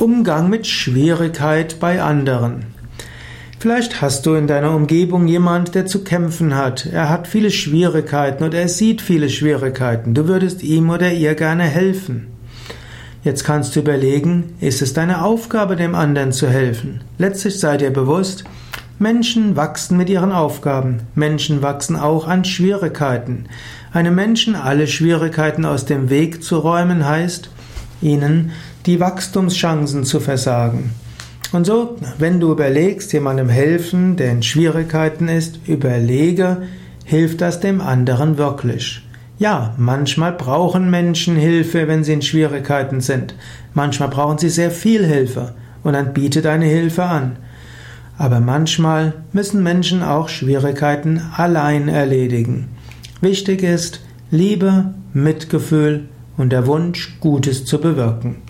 Umgang mit Schwierigkeit bei anderen. Vielleicht hast du in deiner Umgebung jemand, der zu kämpfen hat. Er hat viele Schwierigkeiten oder er sieht viele Schwierigkeiten. Du würdest ihm oder ihr gerne helfen. Jetzt kannst du überlegen, ist es deine Aufgabe, dem anderen zu helfen? Letztlich sei dir bewusst, Menschen wachsen mit ihren Aufgaben. Menschen wachsen auch an Schwierigkeiten. Einem Menschen alle Schwierigkeiten aus dem Weg zu räumen heißt, ihnen die Wachstumschancen zu versagen. Und so, wenn du überlegst, jemandem helfen, der in Schwierigkeiten ist, überlege, hilft das dem anderen wirklich? Ja, manchmal brauchen Menschen Hilfe, wenn sie in Schwierigkeiten sind. Manchmal brauchen sie sehr viel Hilfe und dann biete deine Hilfe an. Aber manchmal müssen Menschen auch Schwierigkeiten allein erledigen. Wichtig ist Liebe, Mitgefühl und der Wunsch, Gutes zu bewirken.